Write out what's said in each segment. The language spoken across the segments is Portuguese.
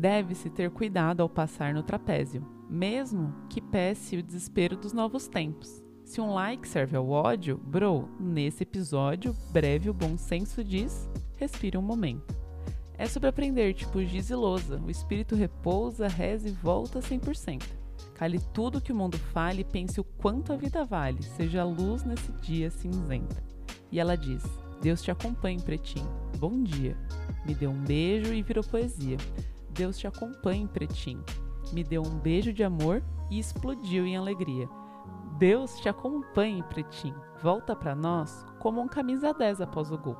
Deve-se ter cuidado ao passar no trapézio, mesmo que pese o desespero dos novos tempos. Se um like serve ao ódio, bro, nesse episódio, breve o bom senso diz: respire um momento. É sobre aprender, tipo giz e lousa. O espírito repousa, reza e volta 100%. Cale tudo que o mundo fale e pense o quanto a vida vale, seja a luz nesse dia cinzenta. E ela diz: Deus te acompanhe, pretinho. Bom dia. Me deu um beijo e virou poesia. Deus te acompanhe, pretinho. Me deu um beijo de amor e explodiu em alegria. Deus te acompanhe, pretinho. Volta para nós como um camisa 10 após o gol.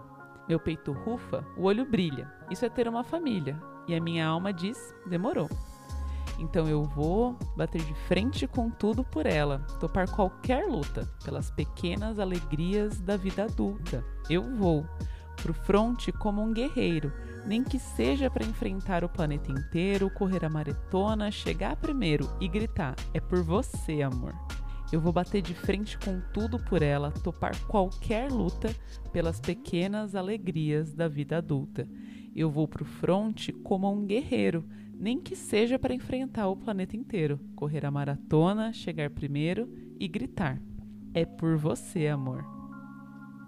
Meu peito rufa, o olho brilha. Isso é ter uma família. E a minha alma diz: demorou. Então eu vou bater de frente com tudo por ela, topar qualquer luta, pelas pequenas alegrias da vida adulta. Eu vou pro fronte como um guerreiro, nem que seja para enfrentar o planeta inteiro, correr a maratona, chegar primeiro e gritar: é por você, amor. Eu vou bater de frente com tudo por ela, topar qualquer luta pelas pequenas alegrias da vida adulta. Eu vou pro fronte como um guerreiro, nem que seja para enfrentar o planeta inteiro, correr a maratona, chegar primeiro e gritar: É por você, amor.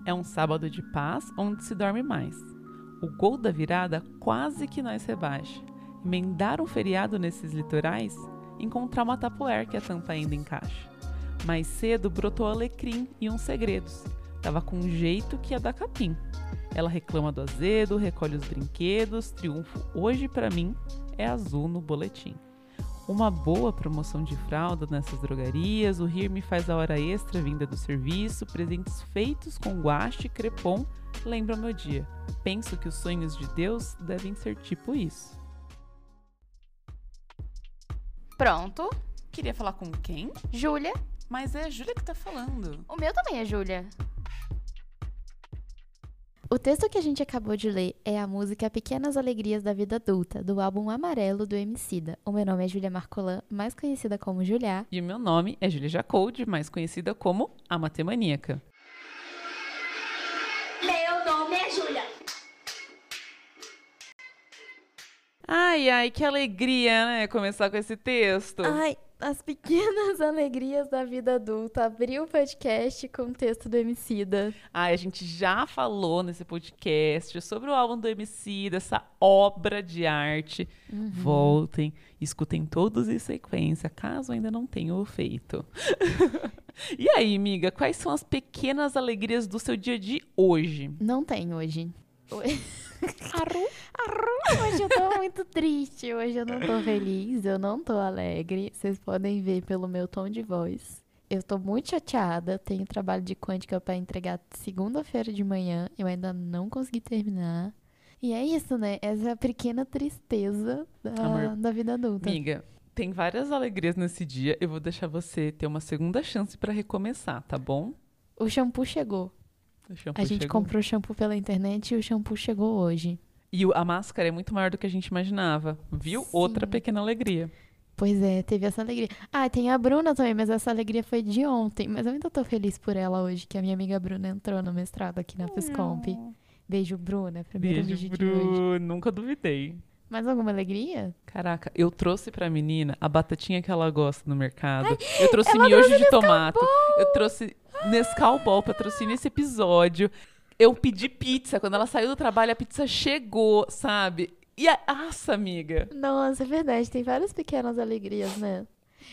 É um sábado de paz onde se dorme mais. O gol da virada quase que nós rebaixa. Emendar um feriado nesses litorais? Encontrar uma tapoer que a tampa ainda encaixa. Mais cedo brotou alecrim e uns segredos. Tava com um jeito que ia dar capim. Ela reclama do azedo, recolhe os brinquedos, triunfo hoje para mim é azul no boletim. Uma boa promoção de fralda nessas drogarias, o rir me faz a hora extra vinda do serviço, presentes feitos com guache crepom, lembra meu dia. Penso que os sonhos de Deus devem ser tipo isso. Pronto. Queria falar com quem? Júlia. Mas é a Júlia que tá falando. O meu também é Júlia. O texto que a gente acabou de ler é a música Pequenas Alegrias da Vida Adulta, do álbum Amarelo do Emicida. O meu nome é Júlia Marcolan, mais conhecida como Juliá. E o meu nome é Júlia Jacold, mais conhecida como a Matemaníaca. Júlia. Ai, ai, que alegria, né? Começar com esse texto. Ai, as pequenas alegrias da vida adulta. Abri o podcast com o texto do Emicida. Ai, a gente já falou nesse podcast sobre o álbum do Emicida, essa obra de arte. Uhum. Voltem, escutem todos em sequência, caso ainda não tenham feito. e aí, amiga, quais são as pequenas alegrias do seu dia de hoje? Não tem hoje. Arru. Arru, hoje eu tô muito triste, hoje eu não tô feliz, eu não tô alegre. Vocês podem ver pelo meu tom de voz. Eu tô muito chateada, tenho trabalho de quântica para entregar segunda-feira de manhã, eu ainda não consegui terminar. E é isso, né? Essa é a pequena tristeza da, Amor, da vida adulta. Amiga, tem várias alegrias nesse dia. Eu vou deixar você ter uma segunda chance para recomeçar, tá bom? O shampoo chegou. O shampoo A gente chegou. comprou shampoo pela internet e o shampoo chegou hoje. E a máscara é muito maior do que a gente imaginava, viu? Sim. Outra pequena alegria. Pois é, teve essa alegria. Ah, tem a Bruna também, mas essa alegria foi de ontem. Mas eu ainda tô feliz por ela hoje, que a minha amiga Bruna entrou no mestrado aqui na Fiscomp. Beijo, Bruna. Primeiro Beijo, vídeo de hoje. Bru. Nunca duvidei. Mais alguma alegria? Caraca, eu trouxe pra menina a batatinha que ela gosta no mercado. eu trouxe miojo trouxe de tomate. Eu trouxe Nescau Ball, patrocínio esse episódio. Eu pedi pizza. Quando ela saiu do trabalho, a pizza chegou, sabe? E a... Nossa, amiga. Nossa, é verdade. Tem várias pequenas alegrias, né?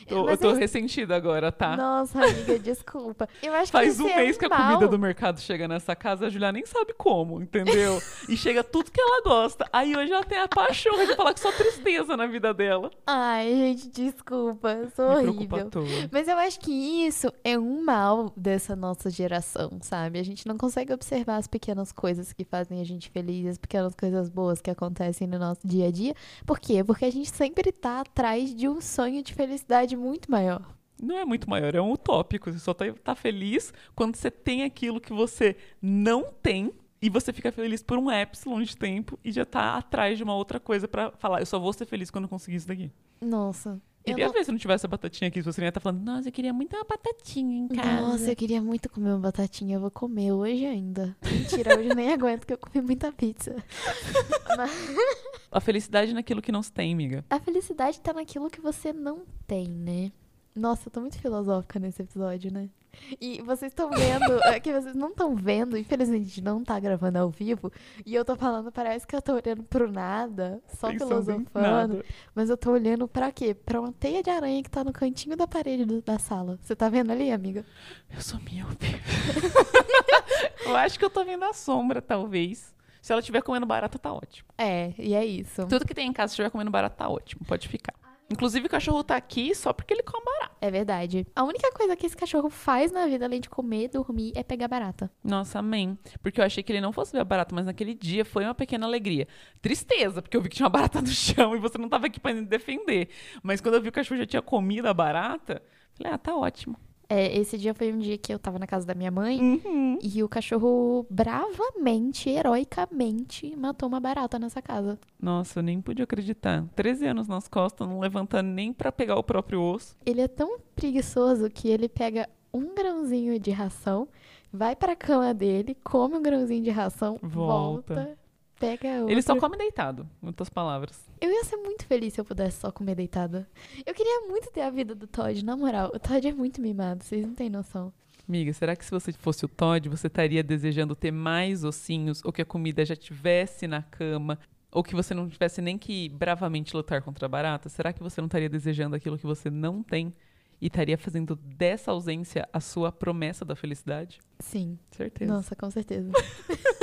Tô- eu Mas tô é- ressentida agora, tá? Nossa, amiga, desculpa. Eu acho Faz que um esse é mês que a comida do mercado chega nessa casa, a Julia nem sabe como, entendeu? e chega tudo que ela gosta. Aí hoje ela tem a paixão de falar que só tristeza na vida dela. Ai, gente, desculpa. Eu sou Me horrível. Mas eu acho que isso é um mal dessa nossa geração, sabe? A gente não consegue observar as pequenas coisas que fazem a gente feliz, as pequenas coisas boas que acontecem no nosso dia a dia. Por quê? Porque a gente sempre tá atrás de um sonho de felicidade muito maior. Não é muito maior, é um utópico. Você só tá, tá feliz quando você tem aquilo que você não tem e você fica feliz por um epsilon de tempo e já tá atrás de uma outra coisa pra falar, eu só vou ser feliz quando eu conseguir isso daqui. Nossa. Eu Queria não- ver se não tivesse a batatinha aqui, se você ia estar falando, nossa, eu queria muito uma batatinha em casa. Nossa, eu queria muito comer uma batatinha. Eu vou comer hoje ainda. Mentira, hoje eu nem aguento que eu comi muita pizza. Mas, A felicidade naquilo que não se tem, amiga. A felicidade tá naquilo que você não tem, né? Nossa, eu tô muito filosófica nesse episódio, né? E vocês estão vendo, é que vocês não estão vendo, infelizmente a gente não tá gravando ao vivo, e eu tô falando, parece que eu tô olhando pro nada, só Pensando filosofando, nada. mas eu tô olhando pra quê? Pra uma teia de aranha que tá no cantinho da parede do- da sala. Você tá vendo ali, amiga? Eu sou míope. eu acho que eu tô vendo a sombra, talvez. Se ela estiver comendo barata, tá ótimo. É, e é isso. Tudo que tem em casa, se estiver comendo barata, tá ótimo. Pode ficar. Inclusive, o cachorro tá aqui só porque ele come barata. É verdade. A única coisa que esse cachorro faz na vida, além de comer, dormir, é pegar barata. Nossa, amém. Porque eu achei que ele não fosse ver a barata, mas naquele dia foi uma pequena alegria. Tristeza, porque eu vi que tinha uma barata no chão e você não tava aqui pra me defender. Mas quando eu vi que o cachorro já tinha comido a barata, falei, ah, tá ótimo. É, esse dia foi um dia que eu tava na casa da minha mãe Uhum. e o cachorro bravamente, heroicamente, matou uma barata nessa casa. Nossa, eu nem pude acreditar. 13 anos nas costas, não levantando nem pra pegar o próprio osso. Ele é tão preguiçoso que ele pega um grãozinho de ração, vai pra cama dele, come um grãozinho de ração, Volta. volta, pega outro. Ele só come deitado, em outras palavras. Eu ia ser muito feliz se eu pudesse só comer deitada. Eu queria muito ter a vida do Todd, na moral. O Todd é muito mimado, vocês não têm noção. Amiga, será que se você fosse o Todd, você estaria desejando ter mais ossinhos ou que a comida já tivesse na cama? Ou que você não tivesse nem que bravamente lutar contra a barata? Será que você não estaria desejando aquilo que você não tem e estaria fazendo dessa ausência a sua promessa da felicidade? Sim. Certeza. Nossa, com certeza.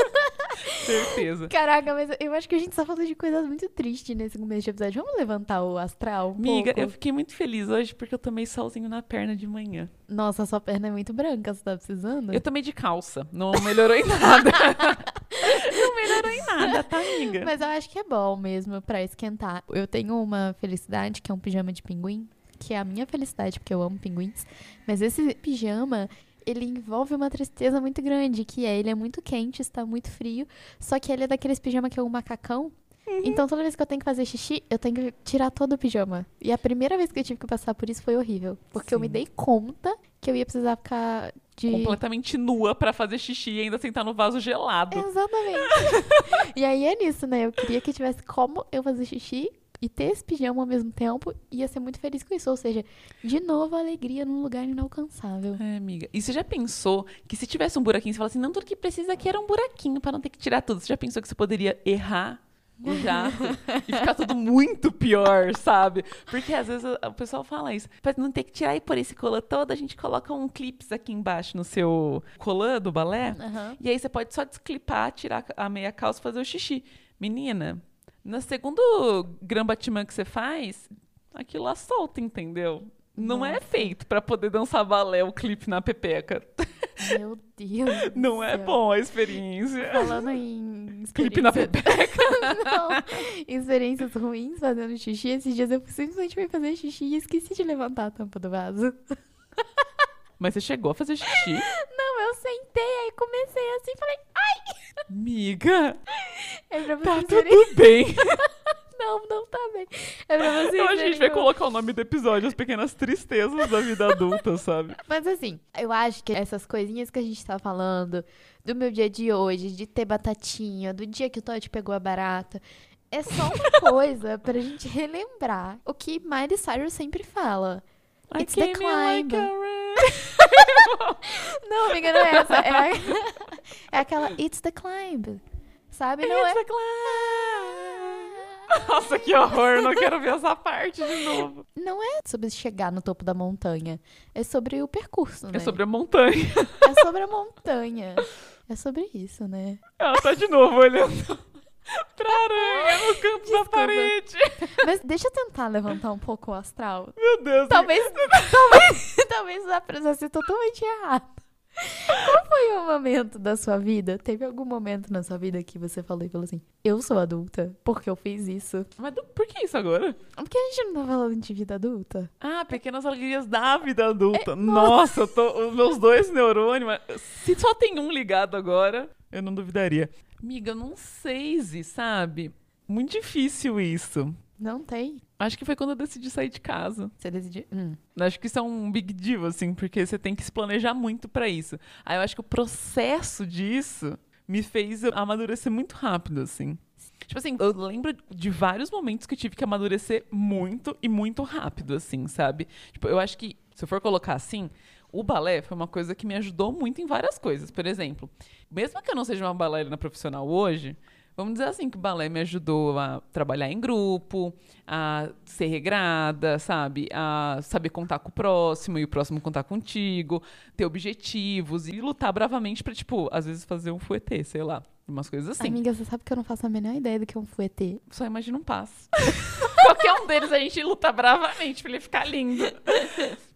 Certeza. Caraca, mas eu acho que a gente só falou de coisas muito tristes nesse começo de episódio. Vamos levantar o astral um Amiga, pouco? eu fiquei muito feliz hoje porque eu tomei solzinho na perna de manhã. Nossa, sua perna é muito branca, você tá precisando? Eu tomei de calça, não melhorou em nada. não melhorou em nada, tá, amiga? Mas eu acho que é bom mesmo pra esquentar. Eu tenho uma felicidade que é um pijama de pinguim, que é a minha felicidade, porque eu amo pinguins. Mas esse pijama, ele envolve uma tristeza muito grande, que é ele é muito quente, está muito frio, só que ele é daqueles pijama que é um macacão. Então toda vez que eu tenho que fazer xixi, eu tenho que tirar todo o pijama. E a primeira vez que eu tive que passar por isso foi horrível, porque eu me Sim. dei conta que eu ia precisar ficar de Completamente nua pra fazer xixi e ainda sentar no vaso gelado. Exatamente. e aí é nisso, né? Eu queria que tivesse como eu fazer xixi e ter esse pijama ao mesmo tempo. E ia ser muito feliz com isso. Ou seja, de novo, a alegria num lugar inalcançável. É, amiga. E você já pensou que se tivesse um buraquinho, você fala assim, não, tudo que precisa aqui era um buraquinho pra não ter que tirar tudo. Você já pensou que você poderia errar o jato e ficar tudo muito pior, sabe? Porque às vezes o pessoal fala isso. Pra não ter que tirar e pôr esse colã todo, a gente coloca um clips aqui embaixo no seu colã do balé. Aham. E aí você pode só desclipar, tirar a meia calça e fazer o xixi. Menina, no segundo grambatimã que você faz, aquilo lá solta, entendeu? Não é Nossa. feito pra poder dançar balé o clipe na pepeca. Meu Deus. Não é bom a experiência. Falando em Clipe na experiência- pepeca. Não. Experiências ruins fazendo xixi. Esses dias eu simplesmente fui fazer xixi e esqueci de levantar a tampa do vaso. Mas você chegou a fazer xixi? Não, eu sentei, aí comecei assim e falei, Miga, é pra tá vocês verem. tudo bem. Não, não tá bem. É pra vocês Então a gente vai colocar o nome do episódio, As Pequenas Tristezas da Vida Adulta, sabe? Mas assim, eu acho que essas coisinhas que a gente tá falando, do meu dia de hoje, de ter batatinha, do dia que o Todd pegou a barata, é só uma coisa pra gente relembrar o que Miley Cyrus sempre fala. I It's the like climb. a rain. Não, amiga, não é essa. É, a- é aquela It's the climb. Sabe? Não It's é. the climb. Nossa, que horror, não quero ver essa parte de novo. Não é sobre chegar no topo da montanha. É sobre o percurso, né? É sobre a montanha. É sobre a montanha. É sobre isso, né? Ela tá de novo olhando pra aranha no canto Desculpa. da parede. Mas deixa eu tentar levantar um pouco o astral. Meu Deus. Talvez, talvez, talvez precisar ser totalmente errado. Qual foi o momento da sua vida? Teve algum momento na sua vida que você falou e falou assim: Eu sou adulta porque eu fiz isso? Mas do- por que isso agora? Porque a gente não tá falando de vida adulta? Ah, pequenas alegrias da vida adulta. Nossa, eu tô, os meus dois neurônios. mas Se só tem um ligado agora, eu não duvidaria. Amiga, eu não sei, Zi, sabe? Muito difícil isso. Não tem. Acho que foi quando eu decidi sair de casa. Você decidiu. Hum. Acho que isso é um big deal, assim, porque você tem que se planejar muito pra isso. Aí eu acho que o processo disso me fez amadurecer muito rápido, assim. Tipo assim, eu lembro de vários momentos que eu tive que amadurecer muito e muito rápido, assim, sabe? Tipo, eu acho que, se eu for colocar assim, o balé foi uma coisa que me ajudou muito em várias coisas. Por exemplo, mesmo que eu não seja uma bailarina profissional hoje, vamos dizer assim, que o balé me ajudou a trabalhar em grupo, a ser regrada, sabe? A saber contar com o próximo e o próximo contar contigo, ter objetivos e lutar bravamente pra, tipo, às vezes fazer um fuetê, sei lá. Umas coisas assim. Amiga, você sabe que eu não faço a menor ideia do que é um fouetê. Só imagina um passo. Qualquer um deles a gente luta bravamente pra ele ficar lindo.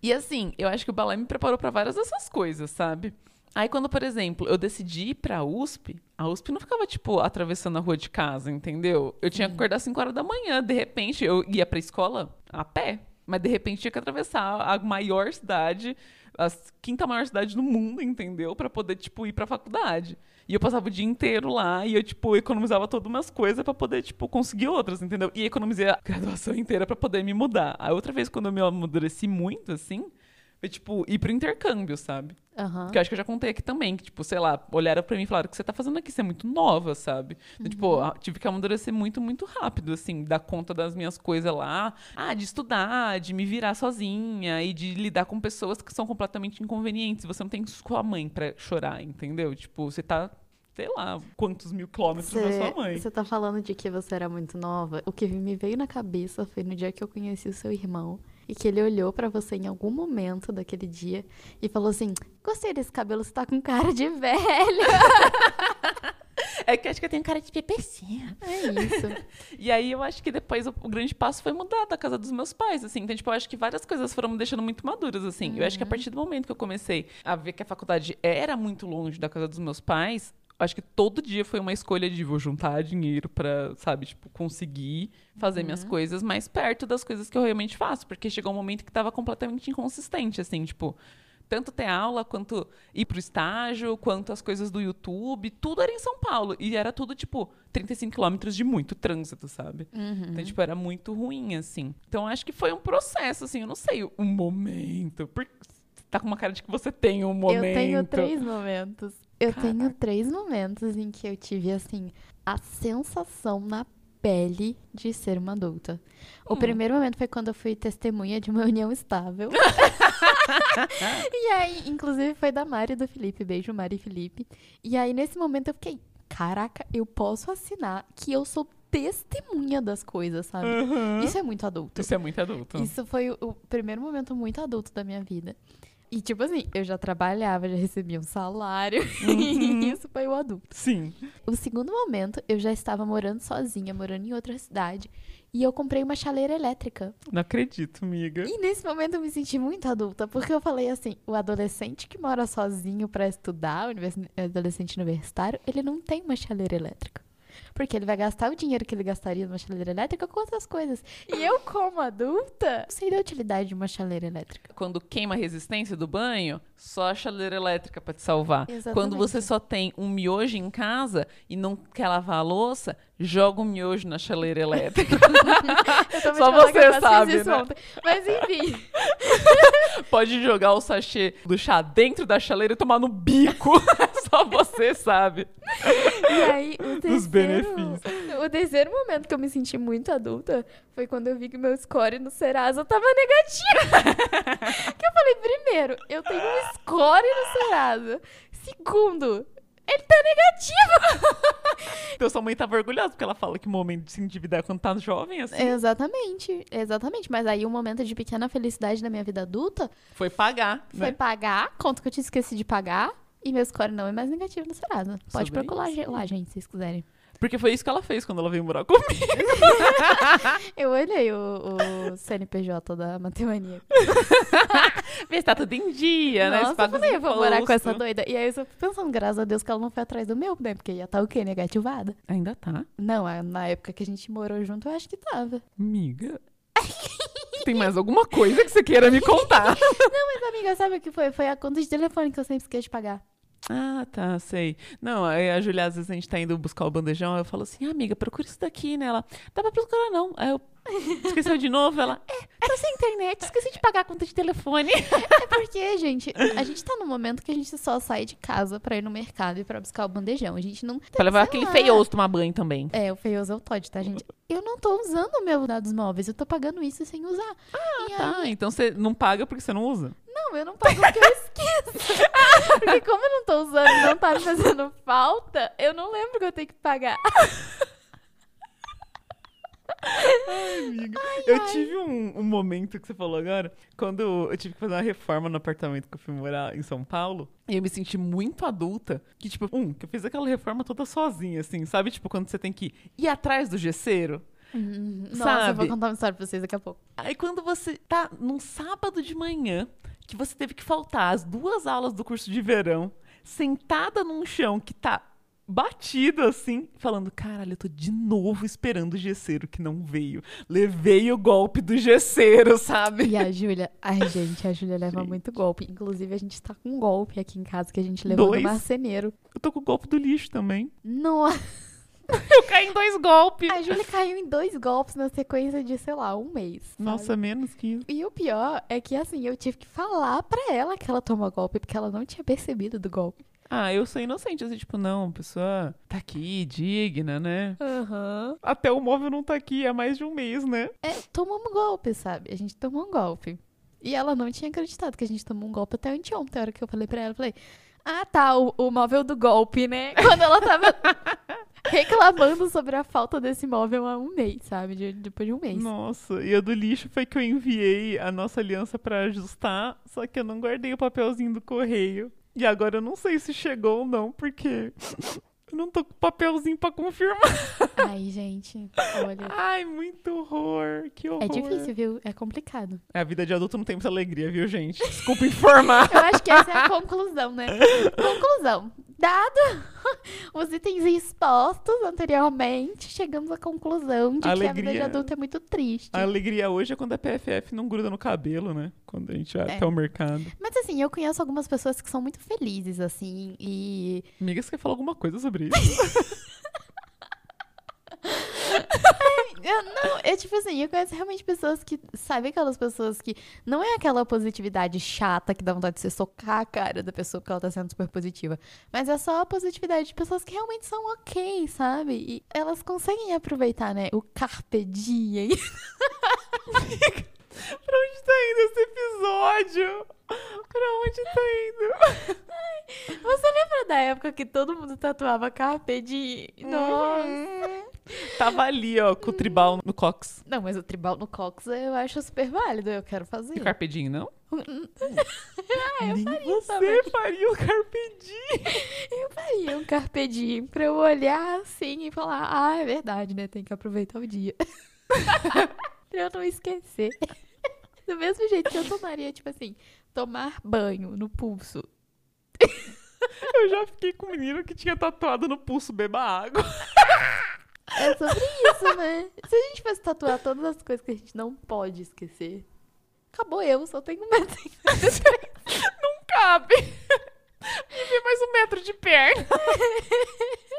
E assim, eu acho que o balé me preparou pra várias dessas coisas, sabe? Aí quando, por exemplo, eu decidi ir pra USP, a USP não ficava, tipo, atravessando a rua de casa, entendeu? Eu tinha que acordar às 5 horas da manhã, de repente eu ia pra escola a pé. Mas de repente tinha que atravessar a maior cidade, a quinta maior cidade do mundo, entendeu? Pra poder, tipo, ir pra faculdade. E eu passava o dia inteiro lá e eu, tipo, economizava todas umas coisas pra poder, tipo, conseguir outras, entendeu? E economizei a graduação inteira pra poder me mudar. A outra vez, quando eu me amadureci muito, assim, foi, tipo, ir pro intercâmbio, sabe? Aham. Que eu acho que eu já contei aqui também, que, tipo, sei lá, olharam pra mim e falaram, o que você tá fazendo aqui? Você é muito nova, sabe? Então, tipo, Uhum. ah, tive que amadurecer muito, muito rápido, assim, dar conta das minhas coisas lá. Ah, de estudar, de me virar sozinha e de lidar com pessoas que são completamente inconvenientes. Você não tem sua mãe pra chorar, entendeu? Tipo, você tá, sei lá, quantos mil quilômetros da sua mãe. Você tá falando de que você era muito nova. O que me veio na cabeça foi no dia que eu conheci o seu irmão. E que ele olhou pra você em algum momento daquele dia e falou assim: Gostei desse cabelo, você tá com cara de velho. É que eu acho que eu tenho cara de pepecinha. É isso. E aí eu acho que depois o, o grande passo foi mudar da casa dos meus pais, assim. Então, tipo, eu acho que várias coisas foram me deixando muito maduras, assim. Eu acho que a partir do momento que eu comecei a ver que a faculdade era muito longe da casa dos meus pais, acho que todo dia foi uma escolha de vou juntar dinheiro pra, sabe, tipo, conseguir fazer minhas coisas mais perto das coisas que eu realmente faço. Porque chegou um momento que tava completamente inconsistente, assim, tipo tanto ter aula, quanto ir pro estágio, quanto as coisas do YouTube, tudo era em São Paulo. E era tudo, tipo, 35 quilômetros de muito trânsito, sabe? Então, tipo, era muito ruim, assim. Então, acho que foi um processo, assim, eu não sei um momento. Porque tá com uma cara de que você tem um momento. Eu tenho três momentos. Eu tenho três momentos em que eu tive, assim, a sensação na pele de ser uma adulta. O primeiro momento foi quando eu fui testemunha de uma união estável. e aí, inclusive, foi da Mari e do Felipe. Beijo, Mari e Felipe. E aí, nesse momento, eu fiquei, caraca, eu posso assinar que eu sou testemunha das coisas, sabe? Isso é muito adulto. Isso é muito adulto. Isso foi o, o primeiro momento muito adulto da minha vida. E, tipo assim, eu já trabalhava, já recebia um salário. E isso foi o adulto. Sim. O segundo momento, eu já estava morando sozinha, morando em outra cidade. E eu comprei uma chaleira elétrica. Não acredito, amiga. E nesse momento eu me senti muito adulta, porque eu falei assim: o adolescente que mora sozinho pra estudar, o adolescente universitário, ele não tem uma chaleira elétrica. Porque ele vai gastar o dinheiro que ele gastaria numa chaleira elétrica com outras coisas. E eu, como adulta, sei da utilidade de uma chaleira elétrica. Quando queima a resistência do banho, só a chaleira elétrica pra te salvar. Exatamente. Quando você só tem um miojo em casa e não quer lavar a louça, joga o miojo na chaleira elétrica. Só você sabe, né? Mas enfim. Pode jogar o sachê do chá dentro da chaleira e tomar no bico. só você sabe. E aí, o terceiro, benefícios. o terceiro momento que eu me senti muito adulta foi quando eu vi que meu score no Serasa tava negativo. que eu falei, primeiro, eu tenho um score no Serasa. Segundo, ele tá negativo. Então sua mãe tava orgulhosa, porque ela fala que o momento de se endividar é quando tá jovem, assim, Exatamente, exatamente. Mas aí o momento de pequena felicidade da minha vida adulta foi pagar, foi né? pagar, conta que eu tinha esquecido de pagar. E meu score não é mais negativo no Serasa. Pode Sobre procurar isso. lá, gente, se vocês quiserem. Porque foi isso que ela fez quando ela veio morar comigo. Eu olhei o, o CNPJ da Matemaníaca. Vê se tá tudo em dia, né? Se Nossa, eu falei, eu vou morar com essa doida. E aí eu só fico pensando, graças a Deus que ela não foi atrás do meu, né? Porque ia estar o quê? Negativada? Ainda tá, Não, a- na época que a gente morou junto, eu acho que tava. amiga. Tem mais alguma coisa que você queira me contar? Mas, amiga, sabe o que foi? Foi a conta de telefone que eu sempre esqueço de pagar. Ah, tá, sei. Não, aí a Julia, às vezes a gente tá indo buscar o bandejão, eu falo assim, ah, amiga, procura isso daqui, né? Ela, dá pra procurar não. Aí eu, esqueceu de novo? Ela, é, Tô sem internet, esqueci de pagar a conta de telefone. É porque, gente, a gente tá num momento que a gente só sai de casa pra ir no mercado e pra buscar o bandejão. A gente não. pra levar aquele lá. feioso tomar banho também. É, o feioso é o Todd, tá, gente? Eu não tô usando o meu dados móveis, eu tô pagando isso sem usar. e Tá, aí, então você não paga porque você não usa. Não, eu não pago porque eu esqueço. porque como eu não tô usando e não tá me fazendo falta, eu não lembro que eu tenho que pagar. Amiga, eu tive um, um momento que você falou agora, quando eu tive que fazer uma reforma no apartamento que eu fui morar em São Paulo, e eu me senti muito adulta, que tipo, um, que eu fiz aquela reforma toda sozinha, assim, sabe? Tipo, quando você tem que ir atrás do gesseiro. Nossa, eu Sabe? vou contar uma história pra vocês daqui a pouco. Aí quando você tá num sábado de manhã, que você teve que faltar as duas aulas do curso de verão, sentada num chão que tá batido assim, falando: caralho, eu tô de novo esperando o gesseiro que não veio. Levei o golpe do gesseiro, sabe? E a Júlia, ai gente, a Júlia leva muito golpe. Inclusive, a gente tá com um golpe aqui em casa que a gente levou Dois? do marceneiro. Eu tô com o golpe do lixo também. Nossa, Eu caí em dois golpes. a Júlia caiu em dois golpes na sequência de, sei lá, um mês. sabe? Nossa, menos que isso. E o pior é que, assim, eu tive que falar pra ela que ela tomou golpe, porque ela não tinha percebido do golpe. Ah, eu sou inocente, assim, tipo, não, pessoa tá aqui, digna, né? Aham. Até o móvel não tá aqui há mais de um mês, né? É, tomamos golpe, sabe? A gente tomou um golpe. E ela não tinha acreditado que a gente tomou um golpe até anteontem. A hora que eu falei pra ela, eu falei, ah tá, o, o móvel do golpe, né? Quando ela tava reclamando sobre a falta desse móvel há um mês, sabe? De- depois de um mês. Nossa, e a do lixo foi que eu enviei a nossa aliança pra ajustar, só que eu não guardei o papelzinho do correio. E agora eu não sei se chegou ou não, porque eu não tô com papelzinho pra confirmar. Ai, gente, olha. Ai, muito horror, que horror. É difícil, viu? É complicado. A vida de adulto não tem muita alegria, viu, gente? Desculpa informar. Eu acho que essa é a conclusão, né? Conclusão. Dado os itens expostos anteriormente, chegamos à conclusão de que a vida de adulto é muito triste. A alegria hoje é quando a PFF não gruda no cabelo, né? Quando a gente vai É. até o mercado. Mas assim, eu conheço algumas pessoas que são muito felizes, assim, e. Amiga, você quer falar alguma coisa sobre isso? Eu, não, é tipo assim, eu conheço realmente pessoas que. Sabe aquelas pessoas que. Não é aquela positividade chata que dá vontade de você socar a cara da pessoa porque ela tá sendo super positiva. Mas é só a positividade de pessoas que realmente são ok, sabe? E elas conseguem aproveitar, né? O carpe diem. pra onde tá indo esse episódio? Pra onde tá indo? Você lembra da época que todo mundo tatuava carpe diem? Nossa. Tava ali, ó, com o tribal no cox. Não, mas o tribal no Cox eu acho super válido, eu quero fazer. E o carpedinho, não? Ah, eu Nem faria você também. faria o carpedinho. Eu faria um carpe diem pra eu olhar assim e falar, ah, é verdade, né? Tem que aproveitar o dia. pra eu não esquecer. Do mesmo jeito que eu tomaria, tipo assim, tomar banho no pulso. Eu já fiquei com um menino que tinha tatuado no pulso beba água. É sobre isso, né? Se a gente fosse tatuar todas as coisas que a gente não pode esquecer, acabou eu, só tenho um metro. Não cabe. Me vê mais um metro de perna.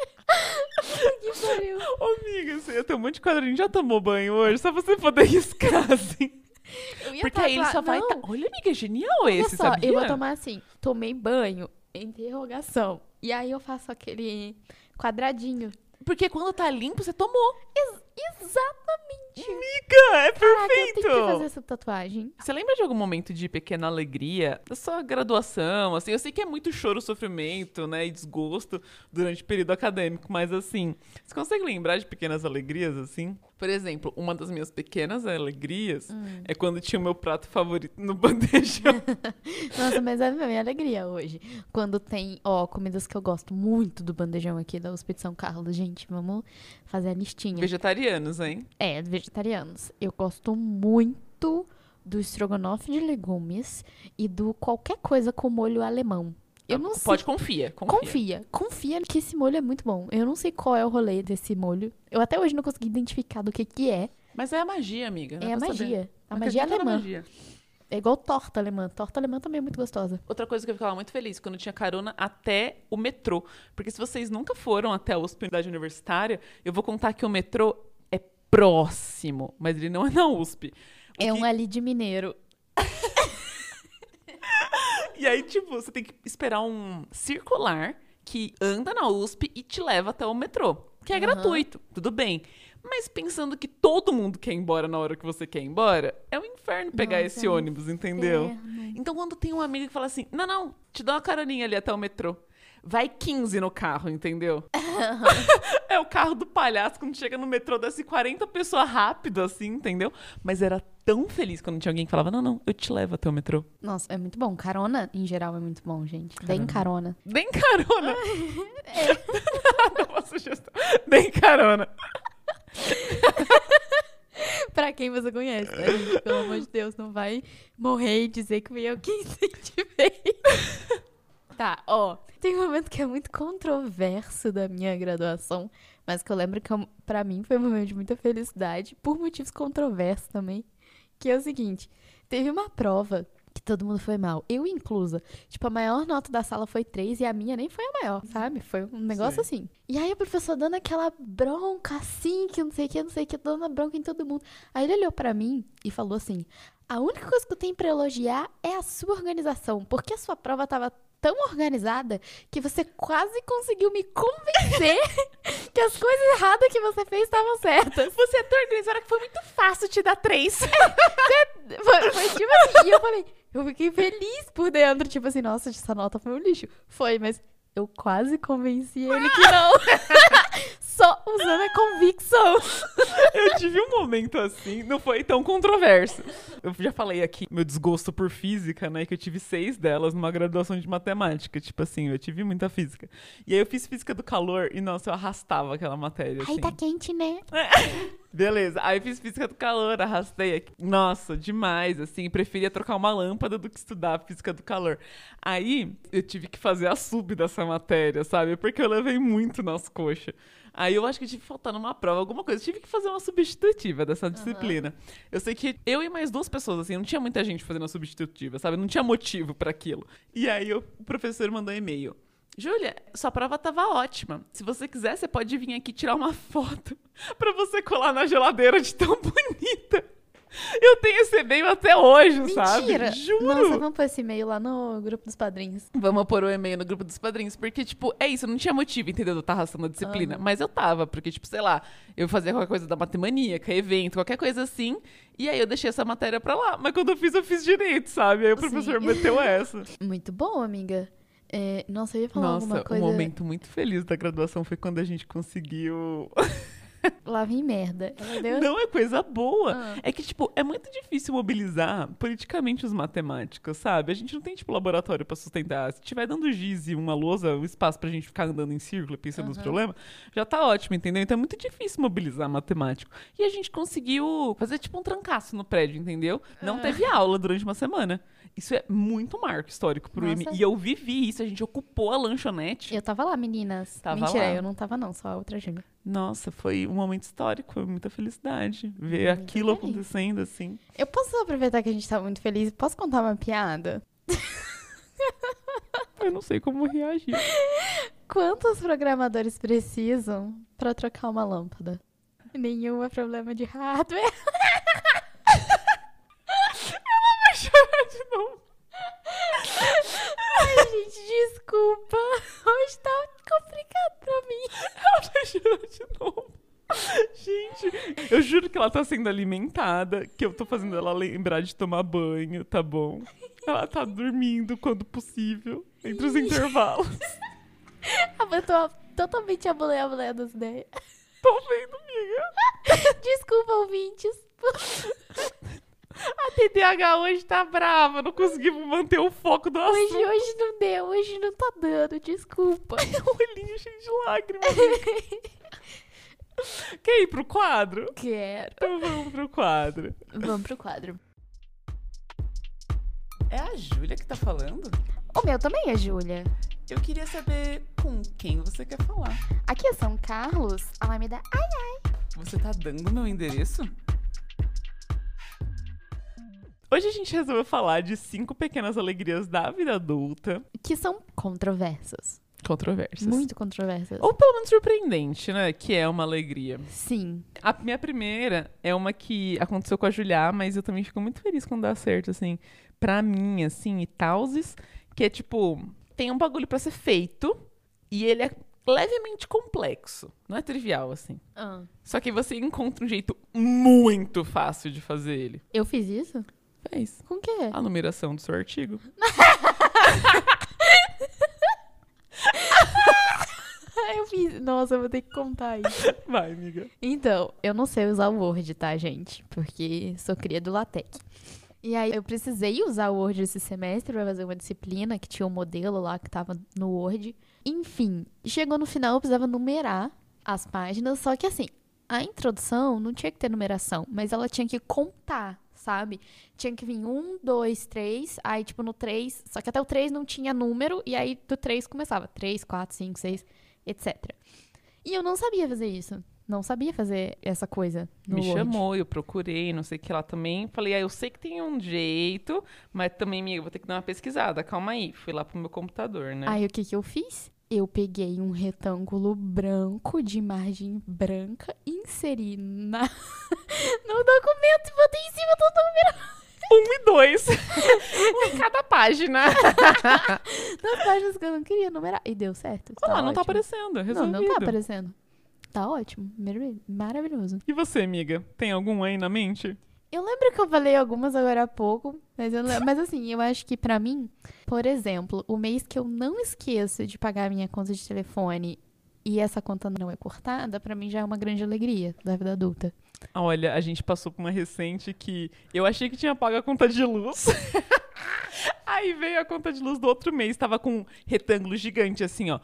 que pariu. Ô, amiga, você ia ter um monte de quadrinho. Já tomou banho hoje? Só você poder riscar, assim. Eu ia Porque aí ele só vai... Não, ta- Olha, amiga, é genial Olha esse, só, sabia? eu vou tomar assim, tomei banho, interrogação. E aí eu faço aquele quadradinho. Porque quando tá limpo, você tomou. Exatamente. Amiga, é Caraca, eu perfeito. tenho que fazer essa tatuagem. Você lembra de algum momento de pequena alegria da sua graduação? Assim, eu sei que é muito choro, sofrimento, né, e desgosto durante o período acadêmico, mas assim, você consegue lembrar de pequenas alegrias assim? Por exemplo, uma das minhas pequenas alegrias Hum. é quando tinha o meu prato favorito no bandejão. Nossa, mas é a minha alegria hoje. Quando tem, ó, comidas que eu gosto muito do bandejão aqui da USP de São Carlos. Gente, vamos fazer a listinha. Vegetarianos, hein? É, vegetarianos. Eu gosto muito do estrogonofe de legumes e do qualquer coisa com molho alemão. Eu não sei. Pode, confia, confia. Confia, confia que esse molho é muito bom. Eu não sei qual é o rolê desse molho. Eu até hoje não consegui identificar do que que é. Mas é a magia, amiga. É a magia. A magia acredito na alemã. É igual torta alemã. Torta alemã também é muito gostosa. Outra coisa que eu ficava muito feliz, quando tinha carona até o metrô. Porque se vocês nunca foram até a USP Unidade Universitária, eu vou contar que o metrô é próximo, mas ele não é na USP. O É que- um ali de mineiro. E aí, tipo, você tem que esperar um circular que anda na USP e te leva até o metrô. Que é Aham. gratuito, tudo bem. Mas pensando que todo mundo quer ir embora na hora que você quer ir embora, é um inferno pegar Nossa, esse é um ônibus, entendeu? Inferno. Então, quando tem um amigo que fala assim: não, não, te dá uma caroninha ali até o metrô. Vai 15 no carro, entendeu? é o carro do palhaço quando chega no metrô, desce 40 pessoas rápido, assim, entendeu? Mas era tão feliz quando tinha alguém que falava: não, não, eu te levo até o metrô. Nossa, é muito bom. Carona, em geral, é muito bom, gente. Bem carona. Bem carona. Dá uma sugestão. Bem carona. pra quem você conhece, né? Pelo amor de Deus, não vai morrer e dizer que fui eu que incentivei. tá, ó. Tem um momento que é muito controverso da minha graduação, mas que eu lembro que pra mim foi um momento de muita felicidade, por motivos controversos também. Que é o seguinte: teve uma prova que todo mundo foi mal, eu inclusa. Tipo, a maior nota da sala foi 3 e a minha nem foi a maior, sabe? Foi um negócio assim. E aí o professor dando aquela bronca assim, que não sei o que, não sei o que, dando bronca em todo mundo. Aí ele olhou pra mim e falou assim: A única coisa que eu tenho pra elogiar é a sua organização, porque a sua prova tava tão organizada que você quase conseguiu me convencer que as coisas erradas que você fez estavam certas. Você é tão organizada que foi muito fácil te dar três. Foi, foi tipo assim, e eu falei, eu fiquei feliz por dentro, tipo assim, nossa, essa nota foi um lixo. Foi, mas eu quase convenci ele que não. Só usando a convicção. Eu tive um momento assim, não foi tão controverso. Eu já falei aqui meu desgosto por física, né? Que eu tive seis delas numa graduação de matemática. Tipo assim, eu tive muita física. E aí eu fiz física do calor e, nossa, eu arrastava aquela matéria. Aí assim. tá quente, né? Beleza, aí fiz física do calor, arrastei aqui. Nossa, demais, assim, preferia trocar uma lâmpada do que estudar física do calor. Aí eu tive que fazer a sub dessa matéria, sabe? Porque eu levei muito nas coxas. Aí eu acho que tive que faltar numa prova, alguma coisa. Eu tive que fazer uma substitutiva dessa disciplina. Eu sei que eu e mais duas pessoas, assim, não tinha muita gente fazendo a substitutiva, sabe? Não tinha motivo pra aquilo. E aí o professor mandou um e-mail. Júlia, sua prova tava ótima. Se você quiser, você pode vir aqui tirar uma foto pra você colar na geladeira de tão bonita. Eu tenho esse e-mail até hoje, sabe? Mentira! Juro. Nossa, vamos pôr esse e-mail lá no grupo dos padrinhos. Vamos pôr o e-mail no grupo dos padrinhos, porque, tipo, é isso, eu não tinha motivo, entendeu? De eu estar arrastando a disciplina. Aham. Mas eu tava, porque, tipo, sei lá, eu fazia qualquer coisa da matemaníaca, evento, qualquer coisa assim, e aí eu deixei essa matéria pra lá. Mas quando eu fiz, eu fiz direito, sabe? Aí o professor Sim. meteu essa. Muito bom, amiga. É, nossa, eu ia falar Nossa, alguma coisa. um momento muito feliz da graduação foi quando a gente conseguiu. Lá vem merda. Deus. Não é coisa boa. Ah. É que, tipo, é muito difícil mobilizar politicamente os matemáticos, sabe? A gente não tem, tipo, laboratório pra sustentar. Se tiver dando giz e uma lousa, um espaço pra gente ficar andando em círculo, pensando nos Aham. problemas, já tá ótimo, entendeu? Então é muito difícil mobilizar matemático. E a gente conseguiu fazer, tipo, um trancaço no prédio, entendeu? Não Ah. teve aula durante uma semana. Isso é muito marco histórico pro Nossa. IME. E eu vivi isso, a gente ocupou a lanchonete. Eu tava lá, meninas. Tava Mentira, lá. eu não tava não, só a outra Júlia. Nossa, foi um momento histórico, foi muita felicidade. Ver Muito aquilo feliz. acontecendo, assim. Eu posso aproveitar que a gente tá muito feliz? Posso contar uma piada? Eu não sei como reagir. Quantos programadores precisam pra trocar uma lâmpada? Nenhum é problema de hardware. Vai chorar de novo. Ai, gente, desculpa. Hoje tá complicado pra mim. Ela de novo. Gente, eu juro que ela tá sendo alimentada, que eu tô fazendo ela lembrar de tomar banho, tá bom? Ela tá dormindo quando possível, entre os intervalos. Eu tô totalmente a boleia, a boleia das ideias. Tô vendo, amiga. Desculpa, ouvintes. A TDAH hoje tá brava, não conseguimos manter o foco do Hoje, assunto. hoje não deu, hoje não tá dando, desculpa. O olhinho cheio de lágrimas. Quer ir pro quadro? Quero. Então vamos pro quadro. Vamos pro quadro. É a Júlia que tá falando? O meu também é Júlia. Eu queria saber com quem você quer falar. Aqui é São Carlos, Alameda. Ai, Você tá dando meu endereço? Hoje a gente resolveu falar de cinco pequenas alegrias da vida adulta. que são controversas. Controvérsias. Muito controversas. Ou pelo menos surpreendente, né? Que é uma alegria. Sim. A minha primeira é uma que aconteceu com a Julia, mas eu também fico muito feliz quando dá certo, assim. Pra mim, assim, e tauses, que é tipo, tem um bagulho pra ser feito e ele é levemente complexo. Não é trivial, assim. Ah. Só que você encontra um jeito muito fácil de fazer ele. Eu fiz isso? Fez. Com o quê? A numeração do seu artigo. eu fiz. Nossa, eu vou ter que contar isso. Vai, amiga. Então, eu não sei usar o Word, tá, gente? Porque sou cria do LaTeX. E aí, eu precisei usar o Word esse semestre pra fazer uma disciplina que tinha um modelo lá que tava no Word. Enfim, chegou no final, eu precisava numerar as páginas, só que assim, a introdução não tinha que ter numeração, mas ela tinha que contar, sabe? Tinha que vir um, dois, três, aí tipo no três, só que até o três não tinha número, e aí do três começava três, quatro, cinco, seis, etc. E eu não sabia fazer isso. Não sabia fazer essa coisa Me Word. chamou, eu procurei, não sei o que lá também. Falei, ah, eu sei que tem um jeito, mas também, amiga, vou ter que dar uma pesquisada. Calma aí. Fui lá pro meu computador, né? Aí o que que eu fiz? Eu peguei um retângulo branco de margem branca, inseri na no documento e botei em cima do número Um e dois. em cada página. das páginas que eu não queria numerar. E deu certo. Olha lá, não tá aparecendo. Não, Resolvido. não tá aparecendo. Tá ótimo. Marav- Maravilhoso. E você, amiga? Tem algum aí na mente? Eu lembro que eu falei algumas agora há pouco, mas, eu, mas assim, eu acho que pra mim, por exemplo, o mês que eu não esqueço de pagar a minha conta de telefone e essa conta não é cortada, pra mim já é uma grande alegria da vida adulta. Olha, a gente passou por uma recente que eu achei que tinha pago a conta de luz. Aí veio a conta de luz do outro mês, tava com um retângulo gigante assim, ó.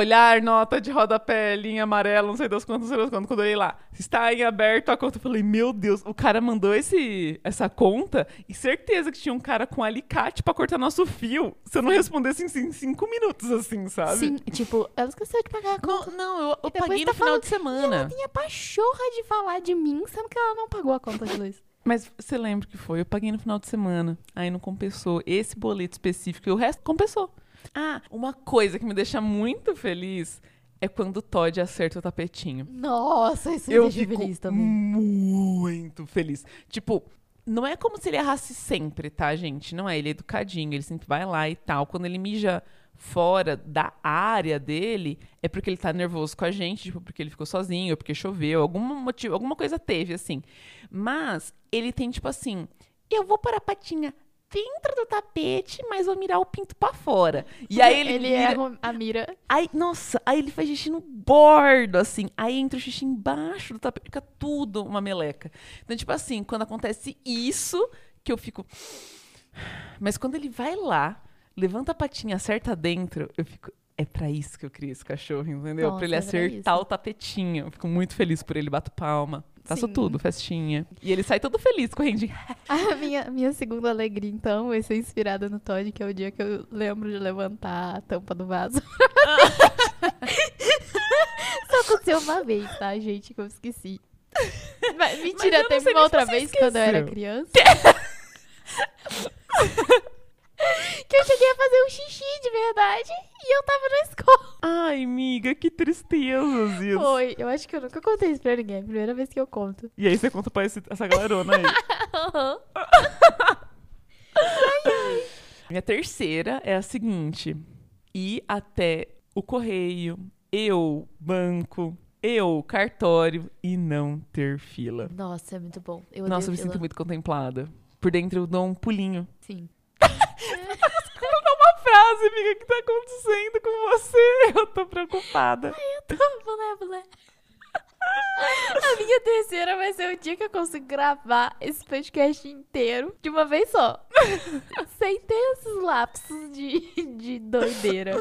Olhar, nota de rodapé, linha amarela, não sei das quantas, não sei das quantas. Quando eu olhei lá, está em aberto a conta, eu falei, meu Deus, o cara mandou esse, essa conta e certeza que tinha um cara com alicate pra cortar nosso fio. Se eu não respondesse em, em cinco minutos, assim, sabe? Sim, tipo, ela esqueceu de pagar a Não, conta. não, eu, eu E depois paguei tá no final falando- de E ela semana. tem a pachorra de falar de mim, sendo que ela não pagou a conta de luz. Mas você lembra que foi? Eu paguei no final de semana. Aí não compensou. Esse boleto específico e o resto compensou. Ah, uma coisa que me deixa muito feliz é quando o Todd acerta o tapetinho. Nossa, isso me Eu deixa fico feliz também. muito feliz. Tipo, não é como se ele errasse sempre, tá, gente? Não é, ele é educadinho, ele sempre vai lá e tal. Quando ele mija fora da área dele, é porque ele tá nervoso com a gente, tipo, porque ele ficou sozinho, porque choveu, algum motivo, alguma coisa teve, assim. Mas ele tem, tipo assim, eu vou pôr a patinha dentro do tapete, mas vou mirar o pinto pra fora. E aí ele, ele mira- erra a mira. Aí, nossa, aí ele faz xixi no bordo, assim. Aí entra o xixi embaixo do tapete, fica tudo uma meleca. Então, tipo assim, quando acontece isso, que eu fico. Mas quando ele vai lá, levanta a patinha, acerta dentro, eu fico. É pra isso que eu criei esse cachorro, entendeu? Nossa, pra ele é pra acertar isso. o tapetinho. Eu fico muito feliz por ele, bato palma. Faço Sim. tudo, festinha. E ele sai todo feliz, correndo. A minha, minha segunda alegria, então, vai ser inspirada no Todd, que é o dia que eu lembro de levantar a tampa do vaso. Só aconteceu uma vez, tá, gente? Que eu esqueci. Mas, mentira, não teve uma outra vez quando eu era esqueceu. criança. que eu cheguei a fazer um xixi de verdade e eu tava na escola. Ai, amiga, que tristeza, Ziz. Foi, eu acho que eu nunca contei isso pra ninguém. É a primeira vez que eu conto. E aí você conta pra esse- essa galerona aí. Minha terceira é a seguinte: ir até o correio, eu, banco, eu, cartório e não ter fila. Nossa, é muito bom. Eu Nossa, eu me fila. sinto muito contemplada. Por dentro eu dou um pulinho. Sim. Uma frase, amiga, o que tá acontecendo com você? Eu tô preocupada. Bulé, bulé. A minha terceira vai ser o dia que eu consigo gravar esse podcast inteiro de uma vez só. Sem ter esses lapsos de, de doideira.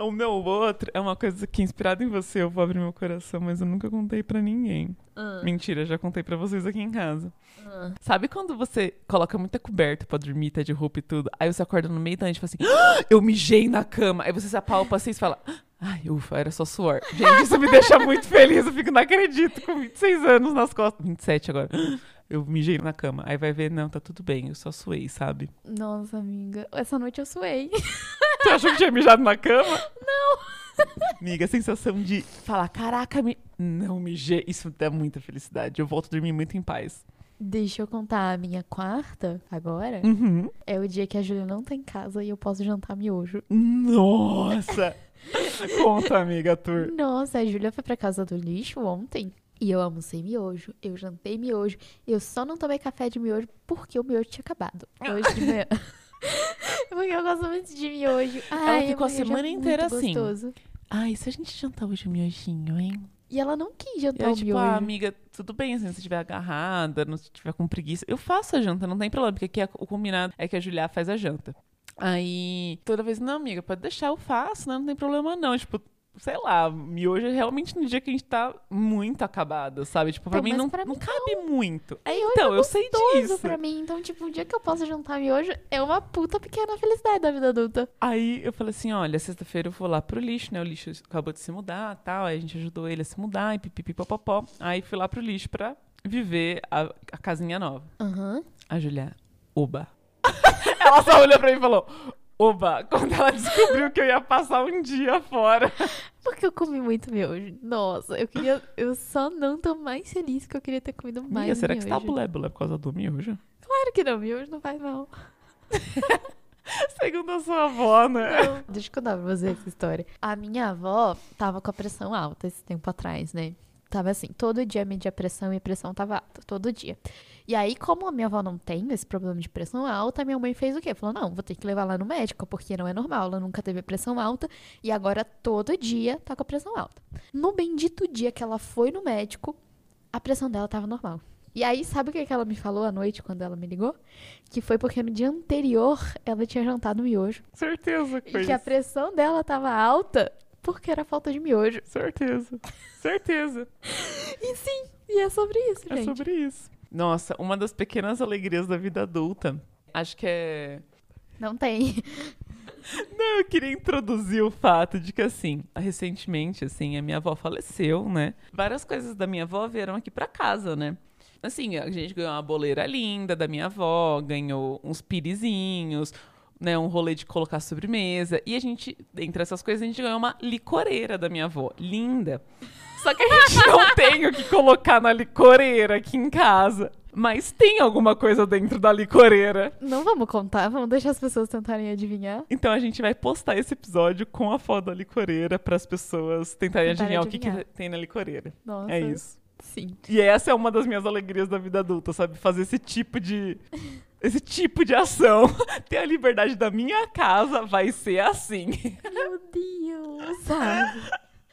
O meu outro é uma coisa que, inspirada em você, eu vou abrir meu coração, mas eu nunca contei pra ninguém. Ah, Mentira, já contei pra vocês aqui em casa. ah. Sabe quando você coloca muita coberta pra dormir, tá de roupa e tudo, aí você acorda no meio da noite e fala assim, "Ah, eu mijei na cama. Aí você se apalpa assim e fala, ai, ufa, era só suor. Gente, isso me deixa muito feliz, eu fico, não acredito, com 26 anos nas costas, 27 agora. Eu mijei na cama. Aí vai ver, não, tá tudo bem, eu só suei, sabe? Nossa, amiga. Essa noite eu suei. Tu achou que tinha mijado na cama? Não. Amiga, a sensação de falar, caraca, me... não mijei. Isso dá muita felicidade. Eu volto a dormir muito em paz. Deixa eu contar a minha quarta agora. Uhum. É o dia que a Júlia não tá em casa e eu posso jantar miojo. Nossa! Conta, amiga, Tur. Nossa, a Júlia foi pra casa do lixo ontem. E eu almocei miojo, eu jantei miojo. Eu só não tomei café de miojo porque o miojo tinha acabado. Hoje de manhã. porque eu gosto muito de miojo. Ai, ficou a é semana inteira assim. gostoso. Ai, se a gente jantar hoje miojinho, hein? E ela não quis jantar aí, o tipo, miojo. ah, amiga, tudo bem, assim, se estiver agarrada, não estiver com preguiça. Eu faço a janta, não tem problema, porque aqui é- o combinado é que a Julia faz a janta. Aí, toda vez, não, amiga, pode deixar, eu faço, né? Não tem problema não. Tipo, sei lá, miojo é realmente no dia que a gente tá muito acabada, sabe? Tipo, pra Então, mim não, pra não mim cabe muito. É, então, é eu sei disso. pra mim. Então, tipo, o dia que eu posso jantar miojo é uma puta pequena felicidade da vida adulta. Aí eu falei assim, olha, sexta-feira eu vou lá pro lixo, né? O lixo acabou de se mudar tal. Aí a gente ajudou ele a se mudar e pipipipopopó. Aí fui lá pro lixo pra viver a, a casinha nova. Aham. A Julia, oba. ela só olhou pra mim e falou, oba, quando ela descobriu que eu ia passar um dia fora. Porque eu comi muito miojo. Nossa, eu queria. Eu só não tô mais feliz que eu queria ter comido mais. Amiga, será que você tá miojo. por causa do miojo? Claro que não, miojo não faz mal. Segundo a sua avó, né? Não. Deixa eu contar pra você essa história. A minha avó tava com a pressão alta esse tempo atrás, né? Tava assim, todo dia media a pressão e a pressão tava alta, todo dia. E aí, como a minha avó não tem esse problema de pressão alta, minha mãe fez o quê? Falou, não, vou ter que levar lá no médico, porque não é normal, ela nunca teve pressão alta e agora todo dia tá com a pressão alta. No bendito dia que ela foi no médico, a pressão dela tava normal. E aí, sabe o que, que ela me falou à noite quando ela me ligou? Que foi porque no dia anterior ela tinha jantado miojo. Certeza que E foi que a pressão dela tava alta porque era falta de miojo. Certeza. Certeza. E sim, e é sobre isso, É gente. sobre isso. Nossa, uma das pequenas alegrias da vida adulta. Acho que é Não tem. Não, eu queria introduzir o fato de que, assim, recentemente, assim, a minha avó faleceu, né? Várias coisas da minha avó vieram aqui pra casa, né? Assim, a gente ganhou uma boleira linda da minha avó, ganhou uns pirizinhos, né? Um rolê de colocar sobremesa. E a gente, entre essas coisas, a gente ganhou uma licoreira da minha avó. Linda. Só que a gente não tem o que colocar na licoreira aqui em casa. Mas tem alguma coisa dentro da licoreira. Não vamos contar, vamos deixar as pessoas tentarem adivinhar. Então a gente vai postar esse episódio com a foto da licoreira para as pessoas tentarem Tentarem adivinhar, o que, que adivinhar. tem na licoreira. Nossa. É isso. Sim. E essa é uma das minhas alegrias da vida adulta, sabe? Fazer esse tipo de. Esse tipo de ação. Ter a liberdade da minha casa vai ser assim. Meu Deus, sabe?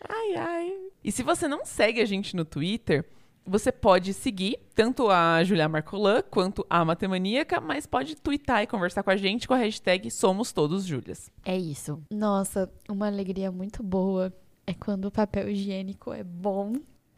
Ai, ai. E se você não segue a gente no Twitter, você pode seguir tanto a Julia Marcolan quanto a Matemaníaca, mas pode twittar e conversar com a gente com a hashtag Somos Todos Júlias. É isso. Nossa, uma alegria muito boa é quando o papel higiênico é bom.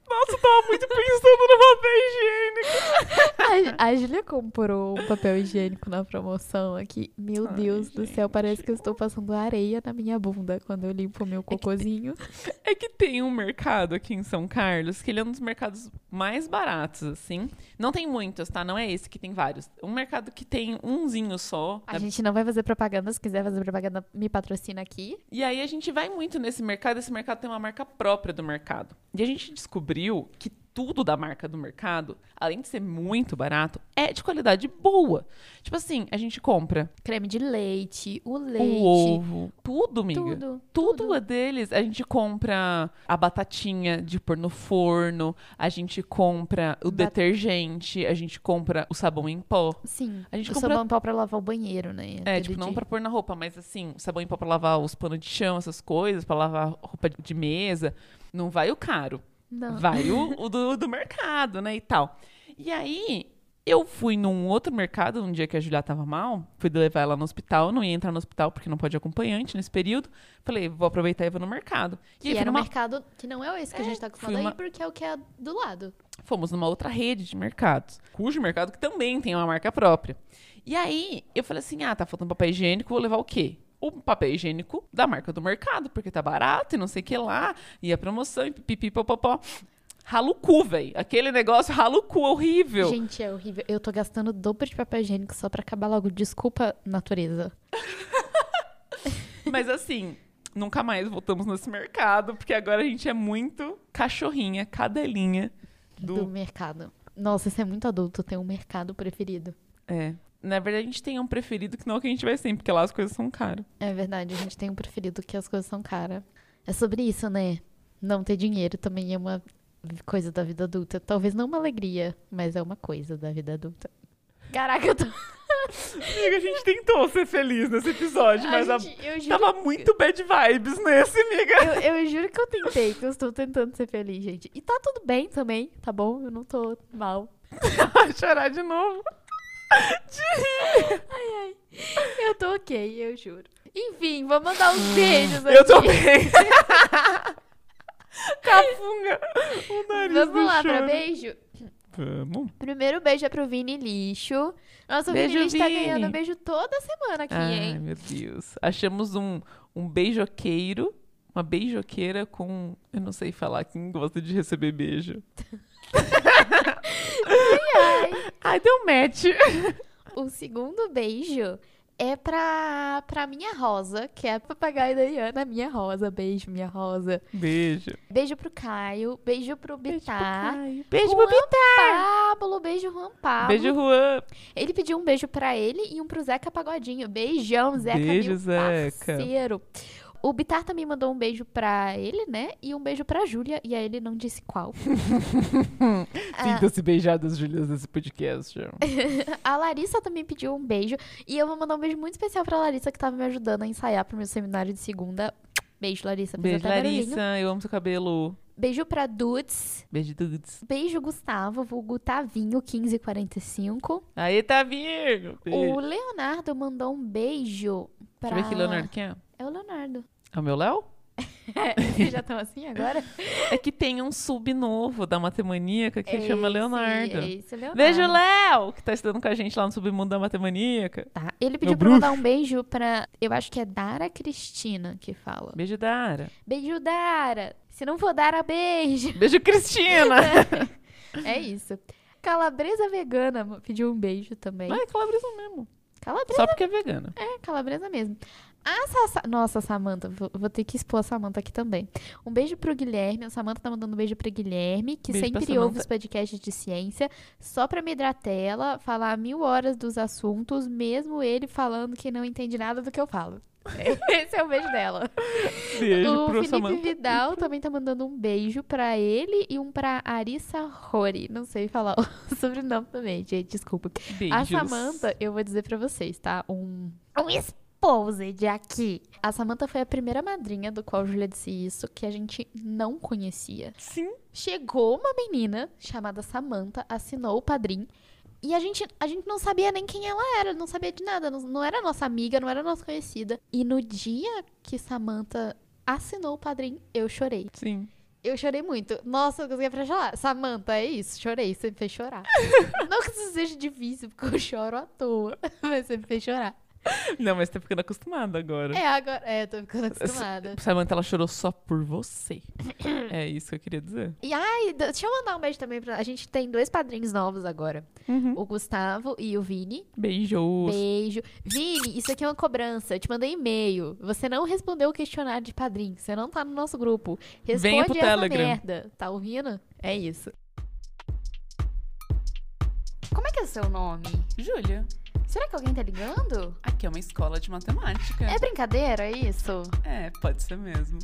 Nossa, eu tava muito pensando no papel higiênico. A, a Júlia comprou um papel higiênico na promoção aqui. Meu Ai, Deus do céu, gente. parece que eu estou passando areia na minha bunda quando eu limpo o meu cocôzinho. É que tem um mercado aqui em São Carlos que ele é um dos mercados mais baratos, assim. Não tem muitos, tá? Não é esse que tem vários. Um mercado que tem umzinho só. A gente não vai fazer propaganda, se quiser fazer propaganda, me patrocina aqui. E aí a gente vai muito nesse mercado. Esse mercado tem uma marca própria do mercado. E a gente descobriu que tudo da marca do mercado, além de ser muito barato, é de qualidade boa. Tipo assim, a gente compra Creme de leite, o leite, o ovo, tudo, amiga. tudo. Tudo é deles. A gente compra a batatinha de pôr no forno, a gente compra o Ba- detergente, a gente compra o sabão em pó. Sim, A gente o compra- sabão em pau pra lavar o banheiro, né? É, tipo, não dia. pra pôr na roupa, mas assim, o sabão em pó pra lavar os panos de chão, essas coisas, pra lavar roupa de mesa. Não vai o caro. Não. Vai o, o do, do mercado, né, e tal. E aí, eu fui num outro mercado, um dia que a Julia tava mal, fui levar ela no hospital, não ia entrar no hospital porque não pode acompanhante nesse período. Falei, vou aproveitar e vou no mercado. E Que aí era um numa- mercado que não é esse que a gente tá acostumado uma- ir, porque é o que é do lado. fomos numa outra rede de mercados, cujo mercado que também tem uma marca própria. E aí, eu falei assim, ah, tá faltando papel higiênico, vou levar o quê? O papel higiênico da marca do mercado, porque tá barato e não sei o que lá, e a promoção, e pipipi, popopó. Ralo cu, velho. Aquele negócio ralo cu, horrível. Gente, é horrível. Eu tô gastando dobro de papel higiênico só pra acabar logo. Desculpa, natureza. Mas assim, nunca mais voltamos nesse mercado, porque agora a gente é muito cachorrinha, cadelinha Do... do. mercado. Nossa, isso é muito adulto, ter um mercado preferido. É. Na verdade, a gente tem um preferido que não é o que a gente vai sempre, porque lá as coisas são caras. É verdade, a gente tem um preferido que as coisas são caras. É sobre isso, né? Não ter dinheiro também é uma coisa da vida adulta. Talvez não uma alegria, mas é uma coisa da vida adulta. Caraca, eu tô. Amiga, a gente tentou ser feliz nesse episódio, mas A a- gente- juro, tava muito bad vibes nesse, amiga. eu, eu juro que eu tentei, que eu estou tentando ser feliz, gente. E tá tudo bem também, tá bom? Eu não tô mal. Chorar de novo. Eu tô ok, eu juro. Enfim, vou mandar uns beijos aqui. Eu tô bem. Cafunga. O nariz Vamos lá pra choro. beijo. Vamos. Primeiro beijo é pro Vini Lixo. Nossa, o Beijo, Vini Lixo tá Vini. ganhando beijo toda semana aqui, Ai, hein? meu Deus. Achamos um, um beijoqueiro, uma beijoqueira com... Eu não sei falar quem gosta de receber beijo. Ai, deu match. O segundo beijo é pra, pra minha Rosa, que é a papagaia da Iana, minha Rosa. Beijo, minha Rosa. Beijo. Beijo pro Caio, beijo pro Bitar. Beijo, Juan Babi. Pablo, beijo Juan Pablo. Beijo, Juan. Ele pediu um beijo pra ele e um pro Zeca Pagodinho. Beijão, Zeca, Beijo, meu Zeca. parceiro. O Bitar também mandou um beijo pra ele, né? E um beijo pra Júlia, e aí ele não disse qual. Ah, Sinta-se beijadas, Julias, nesse podcast. a Larissa também pediu um beijo. E eu vou mandar um beijo muito especial pra Larissa, que tava me ajudando a ensaiar pro meu seminário de segunda. Beijo, Larissa. Beijo, barulhinho. Larissa. Eu amo seu cabelo. Beijo pra Dudes. Beijo, dudes. Beijo, Gustavo, vulgo Tavinho, 1545. Aí, tá vindo. O Leonardo mandou um beijo pra... Deixa eu ver que Leonardo quem é. É o Leonardo. É o meu Léo? Vocês já estão assim agora? É que tem um sub novo da Matemaníaca que chama Esse- Leonardo. É esse Leonardo. Beijo, Léo, que tá estudando com a gente lá no Submundo da Matemaníaca. Tá. Ele pediu pra bruxo. mandar um beijo pra. Eu acho que é Dara Cristina que fala. Beijo, Dara. Beijo, Dara. Se não for Dara, beijo. Beijo, Cristina. É isso. Calabresa vegana pediu um beijo também. Não é calabresa mesmo. Calabresa Só porque é vegana. é calabresa mesmo. A. Nossa, Samanta, vou, vou ter que expor a Samanta aqui também. Um beijo pro Guilherme. A Samanta tá mandando um beijo pro Guilherme, que Beijo sempre ouve os podcasts de ciência, só pra me tela, falar mil horas dos assuntos, mesmo ele falando que não entende nada do que eu falo. Esse é o beijo dela. Beijo o Felipe Samanta. Vidal também tá mandando um beijo pra ele e um pra Arissa Rory. Não sei falar o sobrenome também, gente, desculpa. A Beijos. Samanta, eu vou dizer pra vocês, tá? Um, um exposed aqui. A Samanta foi a primeira madrinha do qual Julia disse isso, que a gente não conhecia. Sim. Chegou uma menina chamada Samanta, assinou o padrinho. E a gente, a gente não sabia nem quem ela era, não sabia de nada. Não, não era nossa amiga, não era nossa conhecida. E no dia que Samanta assinou o padrinho, eu chorei. Sim. Eu chorei muito. Nossa, eu consegui pra chorar. Samanta, é isso. Chorei. Você me fez chorar. não que isso seja difícil, porque eu choro à toa. Mas você me fez chorar. Não, mas tá ficando acostumada agora. É, agora. É, tô ficando acostumada. Samanta, ela chorou só por você. é isso que eu queria dizer. E ai, deixa eu mandar um beijo também pra. A gente tem dois padrinhos novos agora: o Gustavo e o Vini. Beijos. Beijo. Vini, isso aqui é uma cobrança. Eu te mandei e-mail. Você não respondeu o questionário de padrinho. Você não tá no nosso grupo. Responde Venha pro essa Telegram. merda. Tá ouvindo? É isso. Como é que é o seu nome? Júlia, Será que alguém tá ligando? aqui é uma escola de matemática. É brincadeira, é isso? É, pode ser mesmo.